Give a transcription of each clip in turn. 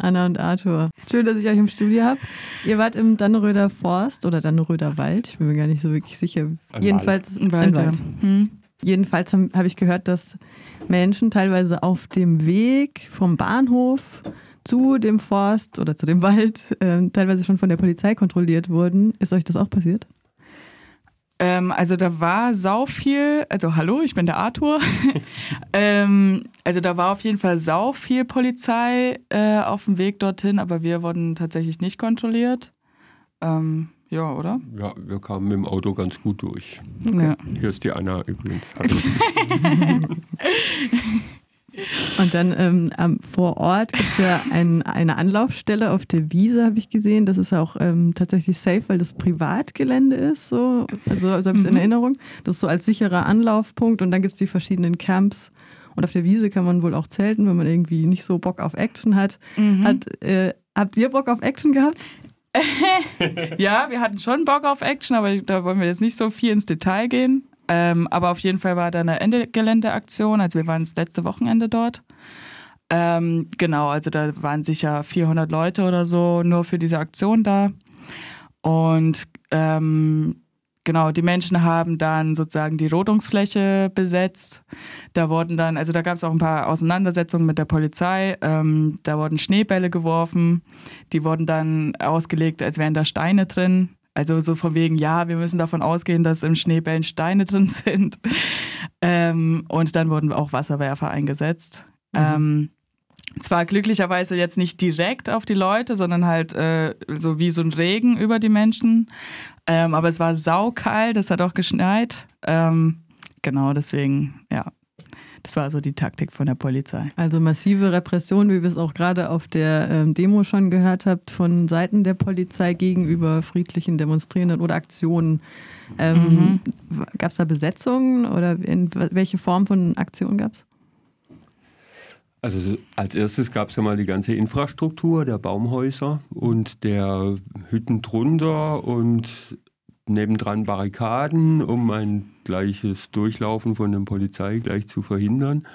Anna und Arthur. Schön, dass ich euch im Studio habe. Ihr wart im Dannenröder Forst oder Dannenröder Wald. Ich bin mir gar nicht so wirklich sicher. Ein Jedenfalls Ein Wald, ein Wald. ja. Hm. Jedenfalls habe hab ich gehört, dass Menschen teilweise auf dem Weg vom Bahnhof zu dem Forst oder zu dem Wald äh, teilweise schon von der Polizei kontrolliert wurden. Ist euch das auch passiert? Ähm, also da war sau viel, also hallo, ich bin der Arthur. ähm, also da war auf jeden Fall sau viel Polizei äh, auf dem Weg dorthin, aber wir wurden tatsächlich nicht kontrolliert. Ähm, ja, oder? Ja, wir kamen mit dem Auto ganz gut durch. Ja. Hier ist die Anna übrigens. Und dann ähm, am, vor Ort gibt es ja ein, eine Anlaufstelle auf der Wiese, habe ich gesehen. Das ist auch ähm, tatsächlich safe, weil das Privatgelände ist. So. Also, so habe ich es in Mhm. Erinnerung. Das ist so als sicherer Anlaufpunkt. Und dann gibt es die verschiedenen Camps. Und auf der Wiese kann man wohl auch zelten, wenn man irgendwie nicht so Bock auf Action hat. Mhm. hat äh, habt ihr Bock auf Action gehabt? Ja, wir hatten schon Bock auf Action, aber da wollen wir jetzt nicht so viel ins Detail gehen. Ähm, aber auf jeden Fall war da eine Ende-Gelände-Aktion. Also wir waren das letzte Wochenende dort. Ähm, genau, also da waren sicher 400 Leute oder so nur für diese Aktion da. Und ähm, genau, die Menschen haben dann sozusagen die Rodungsfläche besetzt. Da wurden dann, also da gab es auch ein paar Auseinandersetzungen mit der Polizei. Ähm, da wurden Schneebälle geworfen. Die wurden dann ausgelegt, als wären da Steine drin. Also so von wegen, ja, wir müssen davon ausgehen, dass im Schneebällen Steine drin sind. Ähm, und dann wurden auch Wasserwerfer eingesetzt. Ähm, zwar glücklicherweise jetzt nicht direkt auf die Leute, sondern halt äh, so wie so ein Regen über die Menschen. Ähm, aber es war saukalt, es hat auch geschneit. Ähm, genau, deswegen, ja. Das war so die Taktik von der Polizei. Also massive Repression, wie wir es auch gerade auf der ähm, Demo schon gehört habt, von Seiten der Polizei gegenüber friedlichen Demonstrierenden oder Aktionen. Ähm, Gab es da Besetzungen oder in, welche Form von Aktion gab es? Also so- als erstes gab es ja mal die ganze Infrastruktur der Baumhäuser und der Hütten drunter und nebendran Barrikaden, um ein gleiches Durchlaufen von der Polizei gleich zu verhindern.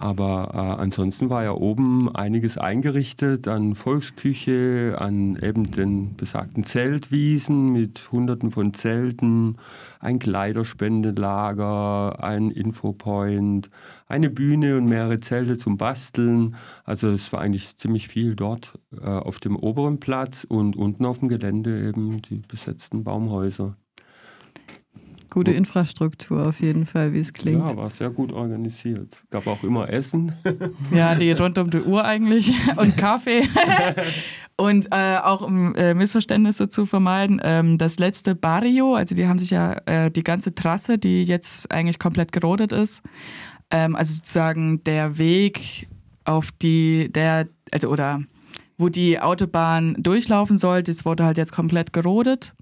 Aber äh, ansonsten war ja oben einiges eingerichtet an Volksküche, an eben den besagten Zeltwiesen mit hunderten von Zelten, ein Kleiderspendelager, ein Infopoint, eine Bühne und mehrere Zelte zum Basteln. Also es war eigentlich ziemlich viel dort äh, auf dem oberen Platz und unten auf dem Gelände eben die besetzten Baumhäuser. Gute. Infrastruktur auf jeden Fall, wie es klingt. Ja, war sehr gut organisiert. Gab auch immer Essen. Ja, die rund um die Uhr eigentlich und Kaffee. und äh, auch um äh, Missverständnisse zu vermeiden, ähm, das letzte Barrio, also die haben sich ja äh, die ganze Trasse, die jetzt eigentlich komplett gerodet ist, ähm, also sozusagen der Weg auf die, der, also oder wo die Autobahn durchlaufen soll, das wurde halt jetzt komplett gerodet.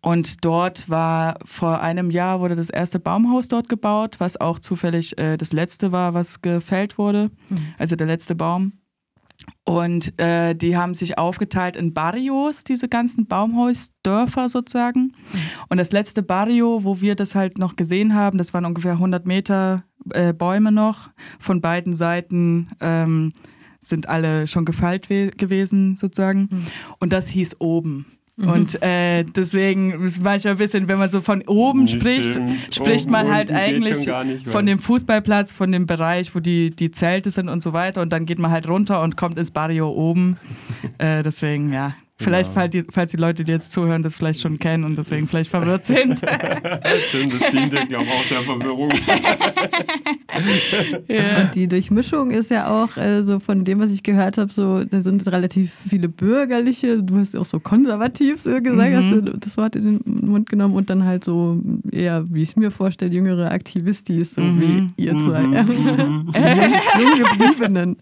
Und dort war vor einem Jahr wurde das erste Baumhaus dort gebaut, was auch zufällig äh, das letzte war, was gefällt wurde. Also der letzte Baum. Und äh, die haben sich aufgeteilt in Barrios, diese ganzen Baumhausdörfer sozusagen. Und das letzte Barrio, wo wir das halt noch gesehen haben, das waren ungefähr 100 Meter äh, Bäume noch. Von beiden Seiten ähm, sind alle schon gefeilt we- gewesen sozusagen. Und das hieß oben. Und äh, deswegen ist manchmal ein bisschen, wenn man so von oben Ja, spricht, stimmt. spricht Oben man halt eigentlich nicht, von dem Fußballplatz, von dem Bereich, wo die, die Zelte sind und so weiter. Und dann geht man halt runter und kommt ins Barrio oben. äh, deswegen, ja. Vielleicht, Genau. falls, die, falls die Leute, die jetzt zuhören, das vielleicht schon kennen und deswegen vielleicht verwirrt sind. Stimmt, das diente, glaube ich, auch der Verwirrung. ja. Und die Durchmischung ist ja auch, äh, so von dem, was ich gehört habe, so, da sind relativ viele bürgerliche, du hast ja auch so konservativ so gesagt, Mhm. hast du das Wort in den Mund genommen und dann halt so eher, wie ich es mir vorstelle, jüngere Aktivistis, so Mhm. wie ihr zwei. Mhm. Jung gebliebenen.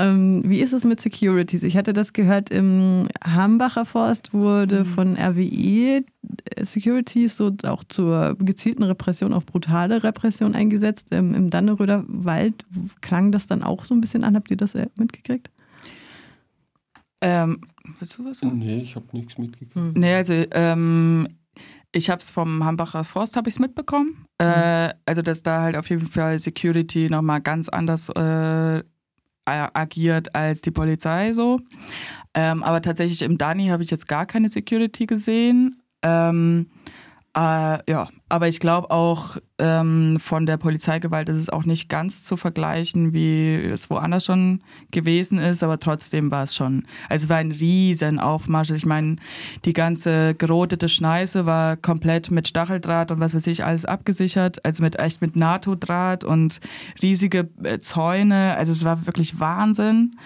Ähm, wie ist es mit Securities? Ich hatte das gehört, im Hambacher Forst wurde von RWE Securities so auch zur gezielten Repression, auch brutale Repression eingesetzt. Ähm, Im Danneröder Wald klang das dann auch so ein bisschen an. Habt ihr das äh, mitgekriegt? ähm, willst du was sagen? Nee, ich habe nichts mitgekriegt. Nee, also ähm, ich habe es vom Hambacher Forst habe ich mitbekommen. Äh, also dass da halt auf jeden Fall Security nochmal ganz anders äh, agiert als die Polizei so. Ähm, aber tatsächlich im Dani habe ich jetzt gar keine Security gesehen. Ähm, äh, ja, aber ich glaube auch ähm, von der Polizeigewalt ist es auch nicht ganz zu vergleichen, wie es woanders schon gewesen ist, aber trotzdem war es schon, also es war ein riesen Aufmarsch. Ich meine, die ganze gerotete Schneise war komplett mit Stacheldraht und was weiß ich alles abgesichert, also mit echt mit NATO-Draht und riesige äh, Zäune, also es war wirklich Wahnsinn.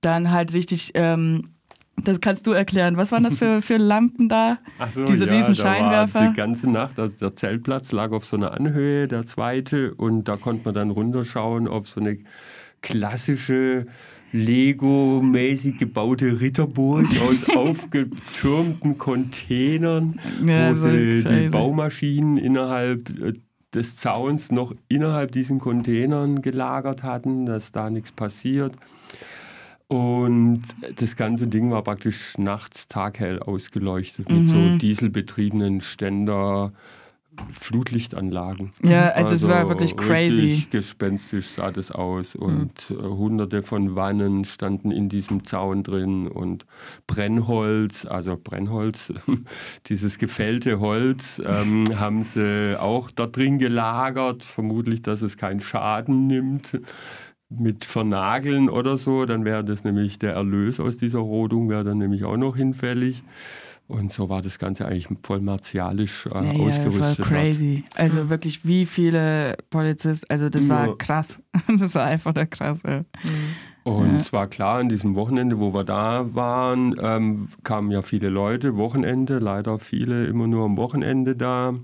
Dann halt richtig ähm, das kannst du erklären. Was waren das für, für Lampen da? Ach so, Diese ja, riesen da war Scheinwerfer? Die ganze Nacht, also der Zeltplatz lag auf so einer Anhöhe, der zweite, und da konnte man dann runterschauen auf so eine klassische Lego-mäßig gebaute Ritterburg aus aufgetürmten Containern, Ja, wo so sie die. Baumaschinen innerhalb äh, des Zauns noch innerhalb diesen Containern gelagert hatten, dass da nichts passiert. Und das ganze Ding war praktisch nachts taghell ausgeleuchtet mit so Mhm. dieselbetriebenen Ständer, Flutlichtanlagen. Ja, also es war wirklich crazy. Richtig gespenstisch sah das aus und äh, hunderte von Wannen standen in diesem Zaun drin und Brennholz, also Brennholz, dieses gefällte Holz, ähm, haben sie auch da drin gelagert, vermutlich, dass es keinen Schaden nimmt mit Vernageln oder so, dann wäre das nämlich der Erlös aus dieser Rodung, wäre dann nämlich auch noch hinfällig. Und so war das Ganze eigentlich voll martialisch äh, Ja, ja, das war ausgerüstet. hat. crazy. Also wirklich, wie viele Polizisten, also das Ja. war krass. Das war einfach der krass. Ja. Und Ja. es war klar, an diesem Wochenende, wo wir da waren, ähm, kamen ja viele Leute, Wochenende, leider viele immer nur am Wochenende da.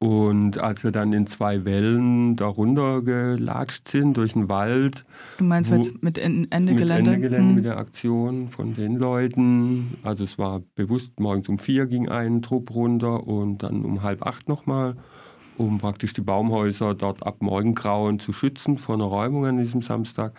Und als wir dann in zwei Wellen da runtergelatscht sind durch den Wald, Du meinst mit, mit En- Ende mit Gelände? Ende Gelände Hm. mit der Aktion von den Leuten. Also es war bewusst, morgens um vier ging ein Trupp runter und dann um halb acht nochmal, um praktisch die Baumhäuser dort ab Morgengrauen zu schützen vor einer Räumung an diesem Samstag.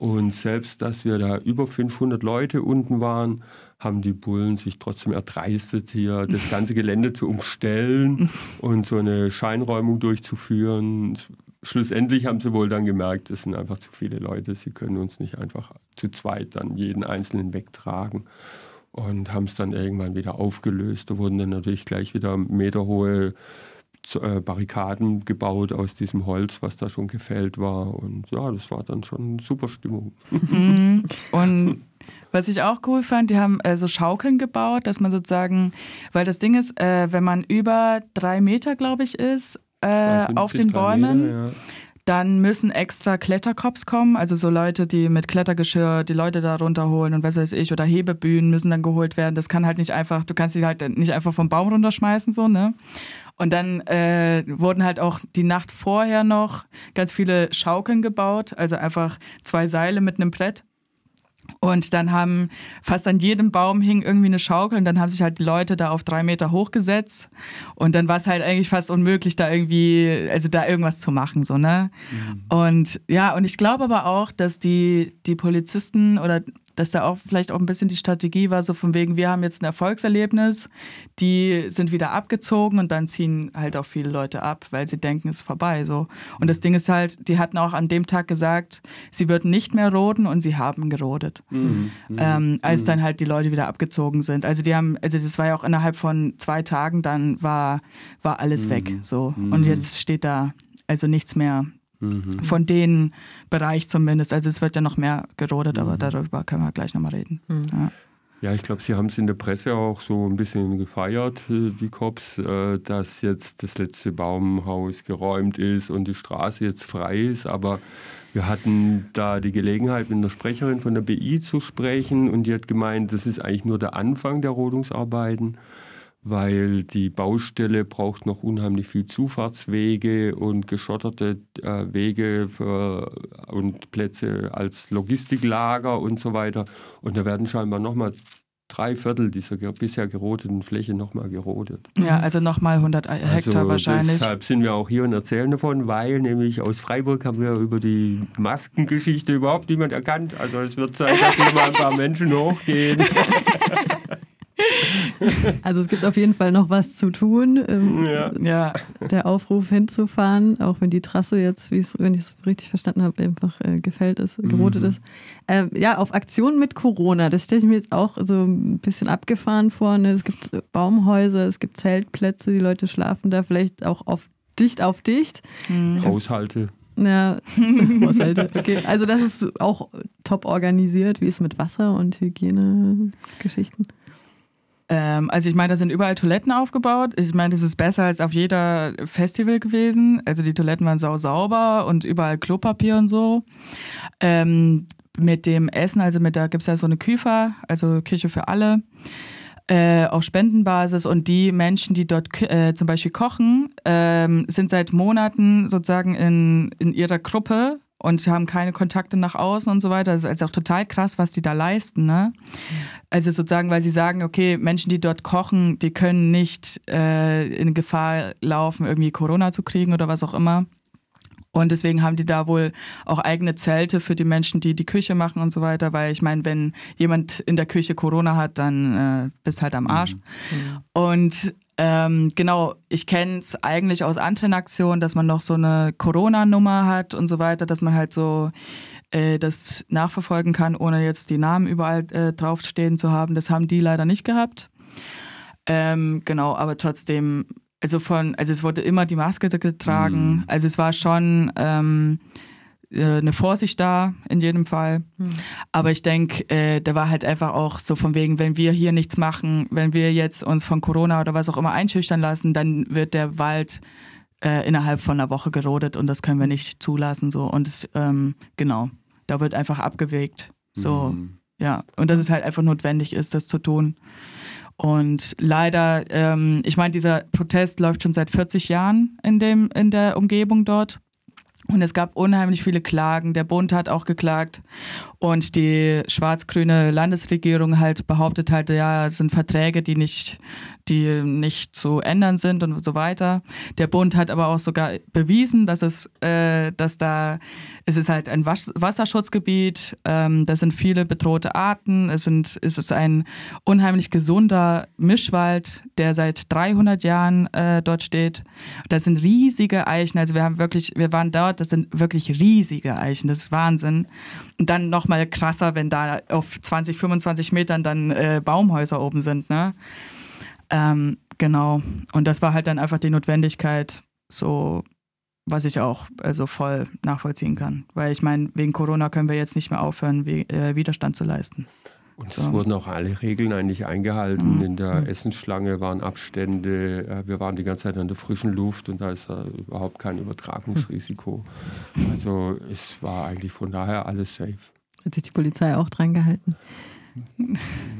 Und selbst, dass wir da über 500 Leute unten waren, haben die Bullen sich trotzdem erdreistet, hier das ganze Gelände zu umstellen und so eine Scheinräumung durchzuführen. Schlussendlich haben sie wohl dann gemerkt, es sind einfach zu viele Leute, sie können uns nicht einfach zu zweit dann jeden Einzelnen wegtragen und haben es dann irgendwann wieder aufgelöst. Da wurden dann natürlich gleich wieder meterhohe Barrikaden gebaut aus diesem Holz, was da schon gefällt war. Und ja, das war dann schon super Stimmung. Mhm. Und was ich auch cool fand, die haben äh, so Schaukeln gebaut, dass man sozusagen, weil das Ding ist, äh, wenn man über drei Meter, glaube ich, ist, äh, 2,50, auf den Bäumen, Meter, ja. dann müssen extra Kletterkops kommen, also so Leute, die mit Klettergeschirr die Leute da runterholen und was weiß ich, oder Hebebühnen müssen dann geholt werden. Das kann halt nicht einfach, du kannst die halt nicht einfach vom Baum runterschmeißen, so, ne? Und dann äh, wurden halt auch die Nacht vorher noch ganz viele Schaukeln gebaut, also einfach zwei Seile mit einem Brett. Und dann haben fast an jedem Baum hing irgendwie eine Schaukel und dann haben sich halt die Leute da auf drei Meter hochgesetzt. Und dann war es halt eigentlich fast unmöglich, da irgendwie, also da irgendwas zu machen, so, ne? Und ja, und ich glaube aber auch, dass die, die Polizisten oder dass da auch vielleicht auch ein bisschen die Strategie war, so von wegen, wir haben jetzt ein Erfolgserlebnis, die sind wieder abgezogen und dann ziehen halt auch viele Leute ab, weil sie denken, es ist vorbei. So. Und das Ding ist halt, die hatten auch an dem Tag gesagt, sie würden nicht mehr roden und sie haben gerodet. Mhm. Ähm, als dann halt die Leute wieder abgezogen sind. Also die haben, also das war ja auch innerhalb von zwei Tagen, dann war, war alles weg. So. Und jetzt steht da also nichts mehr Mhm. von den Bereich zumindest. Also es wird ja noch mehr gerodet, aber darüber können wir gleich nochmal reden. Ja. Ja, ich glaube, sie haben es in der Presse auch so ein bisschen gefeiert, äh, die Cops, äh, dass jetzt das letzte Baumhaus geräumt ist und die Straße jetzt frei ist. Aber wir hatten da die Gelegenheit, mit einer Sprecherin von der BI zu sprechen und die hat gemeint, das ist eigentlich nur der Anfang der Rodungsarbeiten, weil die Baustelle braucht noch unheimlich viel Zufahrtswege und geschotterte äh, Wege für, und Plätze als Logistiklager und so weiter. Und da werden scheinbar nochmal drei Viertel dieser bisher gerodeten Fläche nochmal gerodet. ja, also nochmal 100 Hektar also wahrscheinlich. Deshalb sind wir auch hier und erzählen davon, weil nämlich aus Freiburg haben wir über die Maskengeschichte überhaupt niemand erkannt. Also es wird Zeit, dass hier mal ein paar Menschen hochgehen. Also es gibt auf jeden Fall noch was zu tun. Ähm, Ja. Ja, Der Aufruf hinzufahren, auch wenn die Trasse jetzt, wenn ich es richtig verstanden habe, einfach äh, gefällt ist, gerotet Mhm. ist. Ähm, ja, auf Aktionen mit Corona, das stelle ich mir jetzt auch so ein bisschen abgefahren vor. Ne? Es gibt Baumhäuser, es gibt Zeltplätze, die Leute schlafen da vielleicht auch auf dicht auf dicht. hm. Haushalte. Ja, Haushalte. Okay, also das ist auch top organisiert. Wie ist es mit Wasser und Hygienegeschichten? Ähm, also ich meine, da sind überall Toiletten aufgebaut. Ich meine, das ist besser als auf jeder Festival gewesen. Also die Toiletten waren sau sauber und überall Klopapier und so. Ähm, mit dem Essen, also mit da gibt es ja so eine Küfer, also Küche für alle, äh, auf Spendenbasis und die Menschen, die dort äh, zum Beispiel kochen, ähm, sind seit Monaten sozusagen in, in ihrer Gruppe und haben keine Kontakte nach außen und so weiter. Das ist also auch total krass, was die da leisten, ne? Also sozusagen, weil sie sagen, okay, Menschen, die dort kochen, die können nicht äh, in Gefahr laufen, irgendwie Corona zu kriegen oder was auch immer. Und deswegen haben die da wohl auch eigene Zelte für die Menschen, die die Küche machen und so weiter, weil ich meine, wenn jemand in der Küche Corona hat, dann äh, bist halt am Arsch. Und ähm, genau, ich kenne es eigentlich aus anderen Aktionen, dass man noch so eine Corona-Nummer hat und so weiter, dass man halt so äh, das nachverfolgen kann, ohne jetzt die Namen überall äh, draufstehen zu haben. Das haben die leider nicht gehabt. Ähm, genau, aber trotzdem, also von, also es wurde immer die Maske getragen. Mhm. Also es war schon ähm, äh, eine Vorsicht da in jedem Fall. Aber ich denke, äh, da war halt einfach auch so von wegen, wenn wir hier nichts machen, wenn wir jetzt uns von Corona oder was auch immer einschüchtern lassen, dann wird der Wald äh, innerhalb von einer Woche gerodet und das können wir nicht zulassen. So. Und es, ähm, genau, da wird einfach abgewägt. So, Mhm. ja. Und dass es halt einfach notwendig ist, das zu tun. Und leider, ähm, ich meine, dieser Protest läuft schon seit 40 Jahren in, dem, in der Umgebung dort. Und es gab unheimlich viele Klagen. Der Bund hat auch geklagt. Und die schwarz-grüne Landesregierung halt behauptet halt, ja, es sind Verträge, die nicht, die nicht zu ändern sind und so weiter. Der Bund hat aber auch sogar bewiesen, dass es, äh, dass da, es ist halt ein Was Wasserschutzgebiet, ähm, da sind viele bedrohte Arten, es, sind, es ist ein unheimlich gesunder Mischwald, der seit 300 Jahren äh, dort steht. Da sind riesige Eichen, also wir haben wirklich, wir waren dort, das sind wirklich riesige Eichen, das ist Wahnsinn. Und dann nochmal krasser, wenn da auf 20, 25 Metern dann äh, Baumhäuser oben sind, ne? Ähm, genau. Und das war halt dann einfach die Notwendigkeit, so was ich auch also voll nachvollziehen kann. Weil ich meine, wegen Corona können wir jetzt nicht mehr aufhören, wie, äh, Widerstand zu leisten. Und es So. wurden auch alle Regeln eigentlich eingehalten. Mhm. In der Mhm. Essensschlange waren Abstände, äh, wir waren die ganze Zeit an der frischen Luft und da ist äh, überhaupt kein Übertragungsrisiko. Also es war eigentlich von daher alles safe. Hat sich die Polizei auch dran gehalten?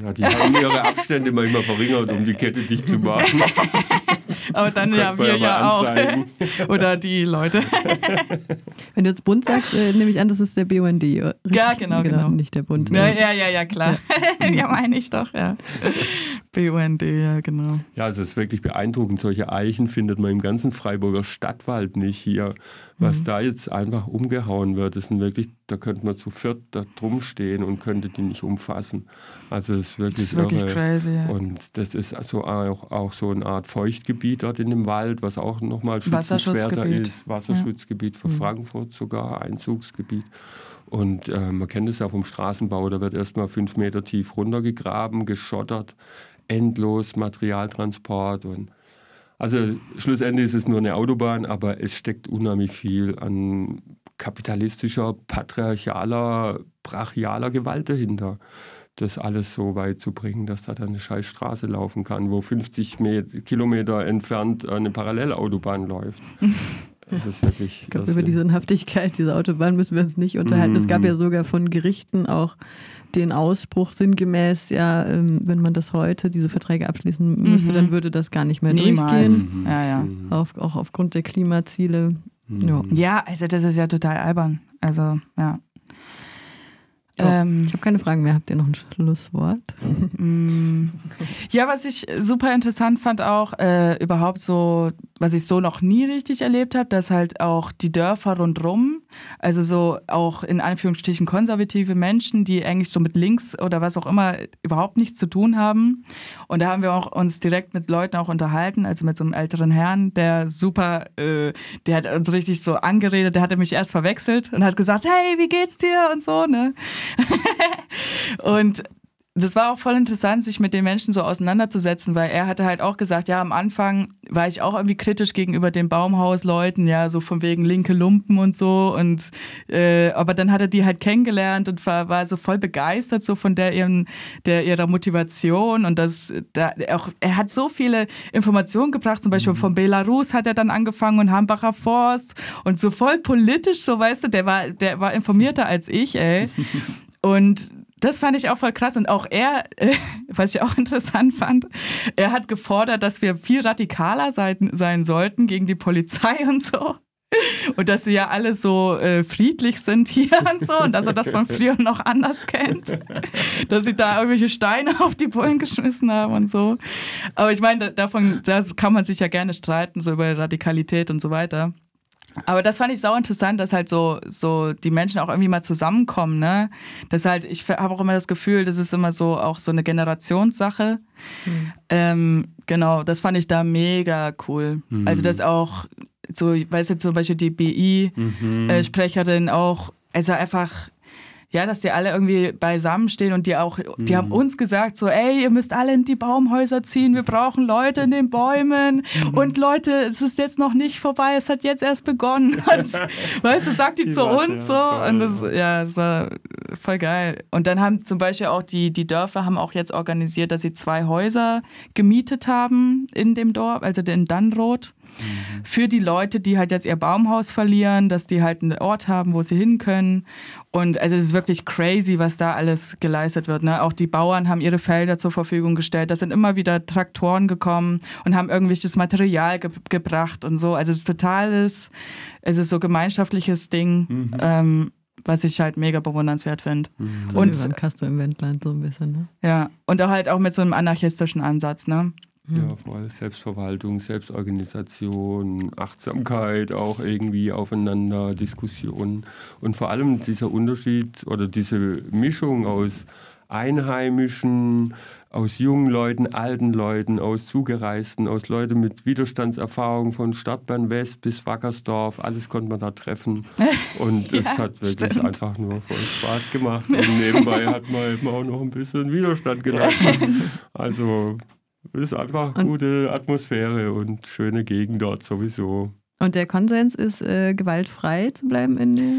Ja, die haben ihre Abstände manchmal verringert, um die Kette dicht zu machen. Aber dann ja, wir ja mal ja auch. anzeigen. Oder die Leute. Wenn du jetzt Bund sagst, äh, nehme ich an, das ist der BUND. oder? Ja, genau, genau. Nicht der Bund. Ja, ja, ja, ja, klar. ja, meine ich doch, ja. BUND, ja, genau. Ja, also es ist wirklich beeindruckend. Solche Eichen findet man im ganzen Freiburger Stadtwald nicht hier. Was da jetzt einfach umgehauen wird, das sind wirklich, da könnte man zu viert da drum stehen und könnte die nicht umfassen. Also es ist Das wirklich, ist wirklich irre. crazy, ja. Und das ist also auch, auch so eine Art Feuchtgebiet dort in dem Wald, was auch nochmal schützenswerter ist. Wasserschutzgebiet für Frankfurt sogar, Einzugsgebiet. Und äh, man kennt es ja vom Straßenbau, da wird erstmal fünf Meter tief runtergegraben, geschottert, endlos Materialtransport. Und also schlussendlich ist es nur eine Autobahn, aber es steckt unheimlich viel an kapitalistischer, patriarchaler, brachialer Gewalt dahinter das alles so weit zu bringen, dass da dann eine scheiß Straße laufen kann, wo 50 Met Kilometer entfernt eine Parallelautobahn läuft. Das ist wirklich. Ich glaube, über die. Sinnhaftigkeit dieser Autobahn müssen wir uns nicht unterhalten. Es gab Mhm. ja sogar von Gerichten auch den Ausspruch sinngemäß, ja, ähm, wenn man das heute, diese Verträge abschließen müsste, Mhm. dann würde das gar nicht mehr Niemals. durchgehen. Mhm. Ja, ja. Mhm. Auf, auch aufgrund der Klimaziele. Mhm. Ja. Ja, also das ist ja total albern. Also, ja. Ähm, Ich habe keine Fragen mehr. Habt ihr noch ein Schlusswort? Mm. Ja, was ich super interessant fand auch, äh, überhaupt so, was ich so noch nie richtig erlebt habe, dass halt auch die Dörfer rundrum Also so auch in Anführungsstrichen konservative Menschen, die eigentlich so mit links oder was auch immer überhaupt nichts zu tun haben. Und da haben wir auch uns direkt mit Leuten auch unterhalten, also mit so einem älteren Herrn, der super, äh, der hat uns richtig so angeredet, der hatte mich erst verwechselt und hat gesagt, hey, wie geht's dir und so, ne? und das war auch voll interessant, sich mit den Menschen so auseinanderzusetzen, weil er hatte halt auch gesagt, ja, am Anfang war ich auch irgendwie kritisch gegenüber den Baumhausleuten, ja, so von wegen linke Lumpen und so. Und äh, aber dann hat er die halt kennengelernt und war, war so voll begeistert so von der ihren, der ihrer Motivation und das, da auch, er hat so viele Informationen gebracht, zum Beispiel mhm. von Belarus hat er dann angefangen und Hambacher Forst und so voll politisch, so weißt du, der war, der war informierter als ich, ey. Und das fand ich auch voll krass. Und auch er, äh, was ich auch interessant fand, er hat gefordert, dass wir viel radikaler sein, sein sollten gegen die Polizei und so. Und dass sie ja alle so äh, friedlich sind hier und so und dass er das von früher noch anders kennt. Dass sie da irgendwelche Steine auf die Bullen geschmissen haben und so. Aber ich meine, davon das kann man sich ja gerne streiten, so über Radikalität und so weiter. Aber das fand ich sau interessant, dass halt so, so die Menschen auch irgendwie mal zusammenkommen, ne? Das halt, ich habe auch immer das Gefühl, das ist immer so auch so eine Generationssache. Mhm. Ähm, genau, das fand ich da mega cool. Mhm. Also, dass auch so, weißt du, zum Beispiel die BI-Sprecherin mhm. äh, auch, also einfach ja, dass die alle irgendwie beisammenstehen und die auch, die mhm. haben uns gesagt, so, ey, ihr müsst alle in die Baumhäuser ziehen, wir brauchen Leute in den Bäumen mhm. und Leute, es ist jetzt noch nicht vorbei, es hat jetzt erst begonnen. Weißt du, sagt die, die zu uns so geil, und das, ja, das war voll geil. Und dann haben zum Beispiel auch die, die Dörfer haben auch jetzt organisiert, dass sie zwei Häuser gemietet haben in dem Dorf, also in Dannroth. Mhm. Für die Leute, die halt jetzt ihr Baumhaus verlieren, dass die halt einen Ort haben, wo sie hin können. Und also es ist wirklich crazy, was da alles geleistet wird. Ne? Auch die Bauern haben ihre Felder zur Verfügung gestellt. Da sind immer wieder Traktoren gekommen und haben irgendwelches Material ge gebracht und so. Also es ist totales, es ist so gemeinschaftliches Ding. Mhm. Ähm, was ich halt mega bewundernswert finde. Mhm. So und wie im Wendland so ein bisschen, ne? Ja, und auch halt auch mit so einem anarchistischen Ansatz, ne? Ja, hm. voll Selbstverwaltung, Selbstorganisation, Achtsamkeit auch irgendwie aufeinander, Diskussion und vor allem dieser Unterschied oder diese Mischung aus Einheimischen, aus jungen Leuten, alten Leuten, aus Zugereisten, aus Leuten mit Widerstandserfahrung von Stadtbahn West bis Wackersdorf, alles konnte man da treffen. Und es ja, hat wirklich stimmt. einfach nur voll Spaß gemacht. Und nebenbei hat man eben auch noch ein bisschen Widerstand gelassen. Also es ist einfach eine gute Atmosphäre und schöne Gegend dort sowieso. Und der Konsens ist, äh, gewaltfrei zu bleiben in der.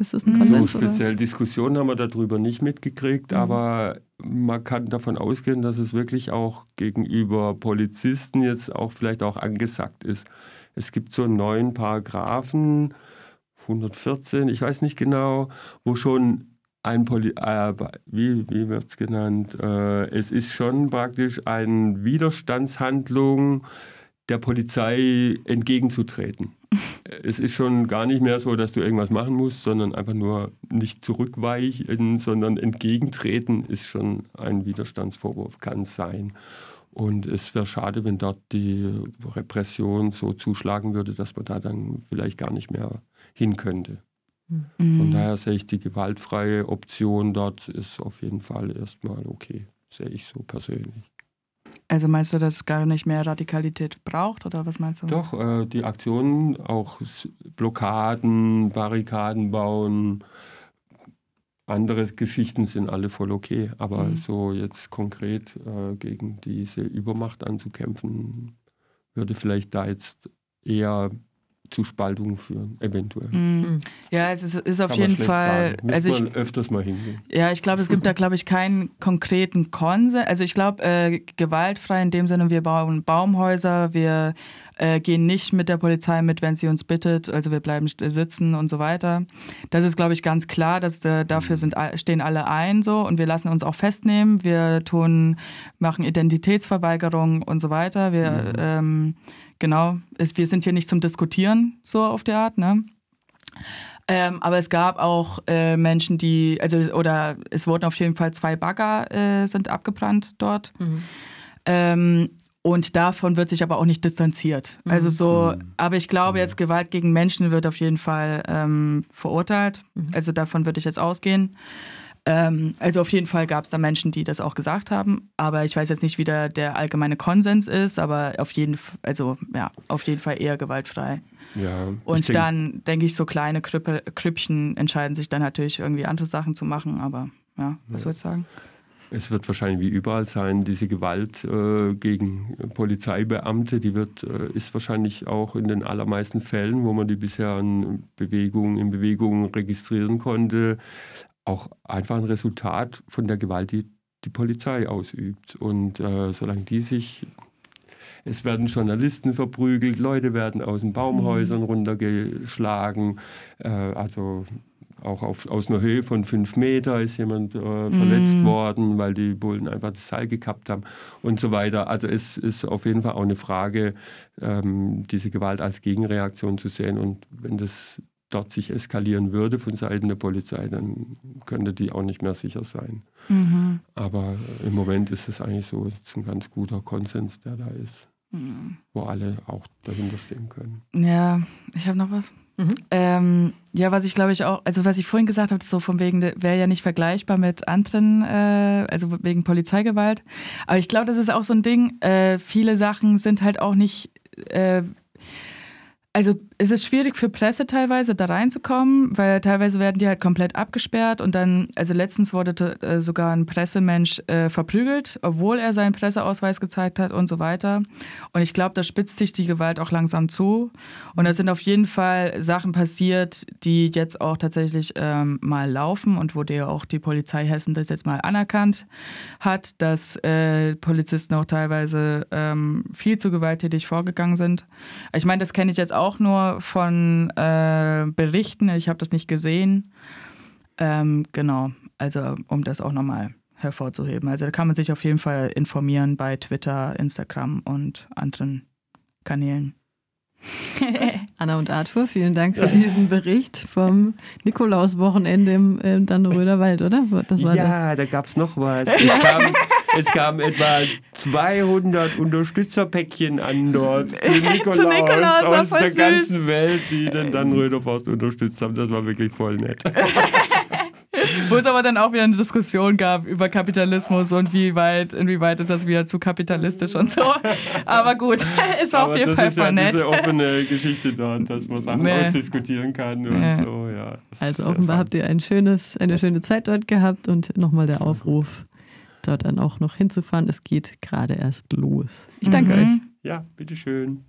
Ist das ein Konsens? So speziell oder? Diskussionen haben wir darüber nicht mitgekriegt, mhm. aber man kann davon ausgehen, dass es wirklich auch gegenüber Polizisten jetzt auch vielleicht auch angesagt ist. Es gibt so einen neuen Paragraphen, 114, ich weiß nicht genau, wo schon ein Poli äh, wie, wie wird es genannt? Äh, es ist schon praktisch eine Widerstandshandlung der Polizei entgegenzutreten. es ist schon gar nicht mehr so, dass du irgendwas machen musst, sondern einfach nur nicht zurückweichen, sondern entgegentreten ist schon ein Widerstandsvorwurf, kann sein. Und es wäre schade, wenn dort die Repression so zuschlagen würde, dass man da dann vielleicht gar nicht mehr hin könnte. Mhm. Von daher sehe ich die gewaltfreie Option dort ist auf jeden Fall erstmal okay, sehe ich so persönlich. Also meinst du, dass es gar nicht mehr Radikalität braucht oder was meinst du? Doch, äh, die Aktionen, auch Blockaden, Barrikaden bauen, andere Geschichten sind alle voll okay. Aber mhm. so jetzt konkret äh, gegen diese Übermacht anzukämpfen, würde vielleicht da jetzt eher zu Spaltungen führen, eventuell. Mhm. Ja, es ist, ist auf jeden Fall. Sagen. also ich, man öfters mal hingehen. Ja, ich glaube, es gibt da, glaube ich, keinen konkreten Konsens. Also ich glaube, äh, gewaltfrei in dem Sinne, wir bauen Baumhäuser, wir äh, gehen nicht mit der Polizei mit, wenn sie uns bittet, also wir bleiben sitzen und so weiter. Das ist, glaube ich, ganz klar, dass äh, dafür sind, stehen alle ein so und wir lassen uns auch festnehmen. Wir tun, machen Identitätsverweigerung und so weiter. Wir mhm. ähm, Genau, es, wir sind hier nicht zum Diskutieren, so auf der Art, ne? Ähm, aber es gab auch äh, Menschen, die, also, oder es wurden auf jeden Fall zwei Bagger äh, sind abgebrannt dort. Mhm. Ähm, Und davon wird sich aber auch nicht distanziert. Mhm. Also so, Mhm. aber ich glaube Mhm. jetzt, Gewalt gegen Menschen wird auf jeden Fall ähm, verurteilt. Mhm. Also davon würde ich jetzt ausgehen. Ähm, also auf jeden Fall gab es da Menschen, die das auch gesagt haben. Aber ich weiß jetzt nicht, wie der, der allgemeine Konsens ist, aber auf jeden Fall, also ja, auf jeden Fall eher gewaltfrei. Ja, Und denk- dann denke ich, so kleine Krüppe, Krüppchen entscheiden sich dann natürlich irgendwie andere Sachen zu machen. Aber ja, was Ja. soll ich sagen? Es wird wahrscheinlich wie überall sein, diese Gewalt äh, gegen Polizeibeamte, die wird, äh, ist wahrscheinlich auch in den allermeisten Fällen, wo man die bisher an Bewegungen, in Bewegungen registrieren konnte, auch einfach ein Resultat von der Gewalt, die die Polizei ausübt. Und äh, solange die sich, es werden Journalisten verprügelt, Leute werden aus den Baumhäusern runtergeschlagen, äh, also auch auf, aus einer Höhe von fünf Meter ist jemand äh, verletzt Mhm. worden, weil die Bullen einfach das Seil gekappt haben und so weiter. Also es ist auf jeden Fall auch eine Frage, ähm, diese Gewalt als Gegenreaktion zu sehen. Und wenn das dort sich eskalieren würde von Seiten der Polizei, dann könnte die auch nicht mehr sicher sein. Mhm. Aber im Moment ist es eigentlich so, es ist ein ganz guter Konsens, der da ist, Mhm. wo alle auch dahinter stehen können. Ja, ich habe noch was. Mhm. Ähm, ja, was ich glaube ich auch, also was ich vorhin gesagt habe, so von wegen, wäre ja nicht vergleichbar mit anderen, äh, also wegen Polizeigewalt. Aber ich glaube, das ist auch so ein Ding. Äh, viele Sachen sind halt auch nicht, äh, also es ist schwierig für Presse teilweise da reinzukommen, weil teilweise werden die halt komplett abgesperrt und dann, also letztens wurde äh, sogar ein Pressemensch äh, verprügelt, obwohl er seinen Presseausweis gezeigt hat und so weiter. Und ich glaube, da spitzt sich die Gewalt auch langsam zu. Und da sind auf jeden Fall Sachen passiert, die jetzt auch tatsächlich ähm, mal laufen und wo dir auch die Polizei Hessen das jetzt mal anerkannt hat, dass äh, Polizisten auch teilweise ähm, viel zu gewalttätig vorgegangen sind. Ich meine, das kenne ich jetzt auch nur von äh, Berichten. Ich habe das nicht gesehen. Ähm, genau, also um das auch nochmal hervorzuheben. Also da kann man sich auf jeden Fall informieren bei Twitter, Instagram und anderen Kanälen. Anna und Arthur, vielen Dank für diesen Bericht vom Nikolauswochenende im äh, Dannröder Wald, oder? Das war ja, da gab es noch was. Es kam, es kamen etwa 200 Unterstützerpäckchen an dort zu Nikolaus, Zu Nikolaus, aus voll der süß. ganzen Welt, die den dann Röderforst unterstützt haben. Das war wirklich voll nett. Wo es aber dann auch wieder eine Diskussion gab über Kapitalismus und wie weit, inwieweit ist das wieder zu kapitalistisch und so. Aber gut, es war Aber auf jeden das Fall ist ja voll nett. diese offene Geschichte dort, dass man Sachen Nee. ausdiskutieren kann und Ja. so. Ja, das Also ist offenbar habt ihr ein schönes, eine schöne Zeit dort gehabt und nochmal der Aufruf, dort dann auch noch hinzufahren. Es geht gerade erst los. Ich danke Mhm. euch. Ja, bitteschön.